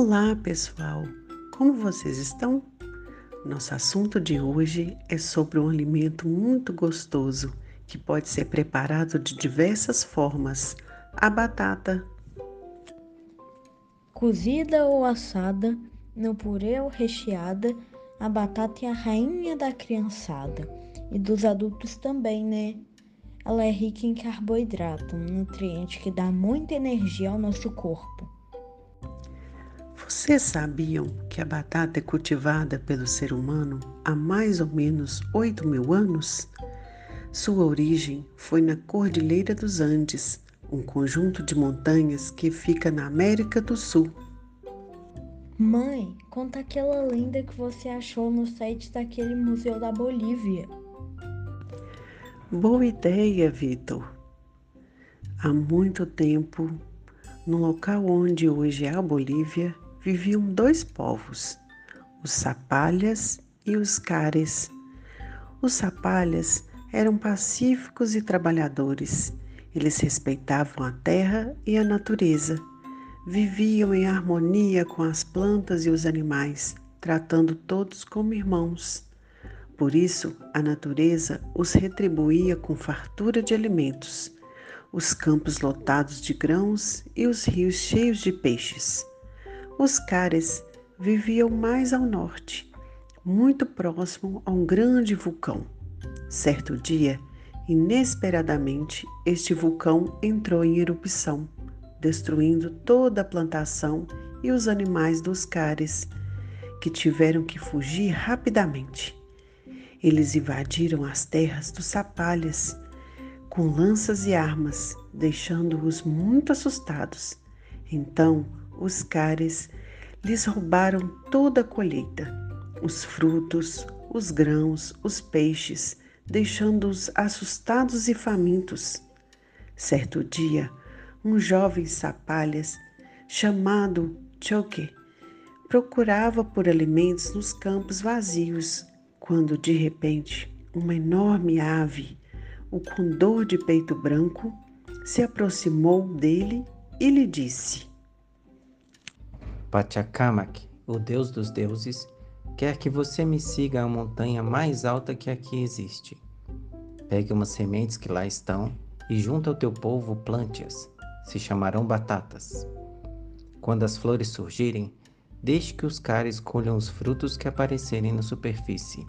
Olá, pessoal! Como vocês estão? Nosso assunto de hoje é sobre um alimento muito gostoso que pode ser preparado de diversas formas: a batata. Cozida ou assada, no purê ou recheada, a batata é a rainha da criançada e dos adultos também, né? Ela é rica em carboidrato, um nutriente que dá muita energia ao nosso corpo. Vocês sabiam que a batata é cultivada pelo ser humano há mais ou menos 8 mil anos? Sua origem foi na Cordilheira dos Andes, um conjunto de montanhas que fica na América do Sul. Mãe, conta aquela lenda que você achou no site daquele Museu da Bolívia. Boa ideia, Vitor. Há muito tempo, no local onde hoje é a Bolívia, viviam dois povos, os Sapalhas e os Cares. Os Sapalhas eram pacíficos e trabalhadores. Eles respeitavam a terra e a natureza. Viviam em harmonia com as plantas e os animais, tratando todos como irmãos. Por isso, a natureza os retribuía com fartura de alimentos, os campos lotados de grãos e os rios cheios de peixes. Os Cares viviam mais ao norte, muito próximo a um grande vulcão. Certo dia, inesperadamente, este vulcão entrou em erupção, destruindo toda a plantação e os animais dos Cares, que tiveram que fugir rapidamente. Eles invadiram as terras dos Sapalhas com lanças e armas, deixando-os muito assustados. Então, os cares lhes roubaram toda a colheita, os frutos, os grãos, os peixes, deixando-os assustados e famintos. Certo dia, um jovem sapalhas, chamado Choque, procurava por alimentos nos campos vazios, quando de repente uma enorme ave, o condor de peito branco, se aproximou dele e lhe disse: Pachacamac, o deus dos deuses, quer que você me siga à montanha mais alta que aqui existe. Pegue umas sementes que lá estão e junto ao teu povo plante-as. Se chamarão batatas. Quando as flores surgirem, deixe que os caras colham os frutos que aparecerem na superfície.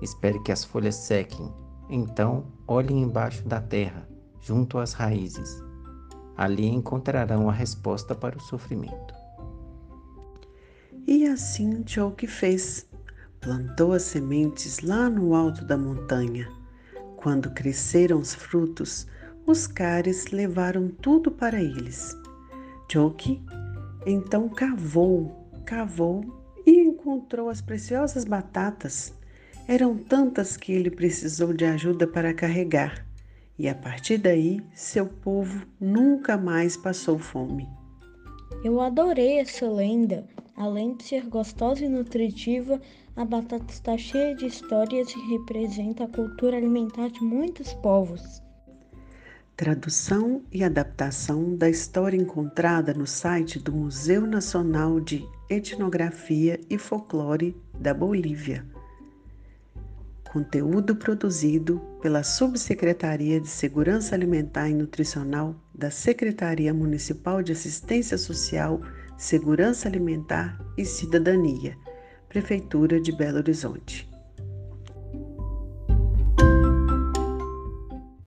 Espere que as folhas sequem. Então, olhem embaixo da terra, junto às raízes. Ali encontrarão a resposta para o sofrimento. E assim Choke fez. Plantou as sementes lá no alto da montanha. Quando cresceram os frutos, os cares levaram tudo para eles. Choke então cavou, cavou e encontrou as preciosas batatas. Eram tantas que ele precisou de ajuda para carregar, e a partir daí seu povo nunca mais passou fome. Eu adorei essa lenda. Além de ser gostosa e nutritiva, a batata está cheia de histórias e representa a cultura alimentar de muitos povos. Tradução e adaptação da história encontrada no site do Museu Nacional de Etnografia e Folclore da Bolívia. Conteúdo produzido pela Subsecretaria de Segurança Alimentar e Nutricional da Secretaria Municipal de Assistência Social Segurança Alimentar e Cidadania, Prefeitura de Belo Horizonte.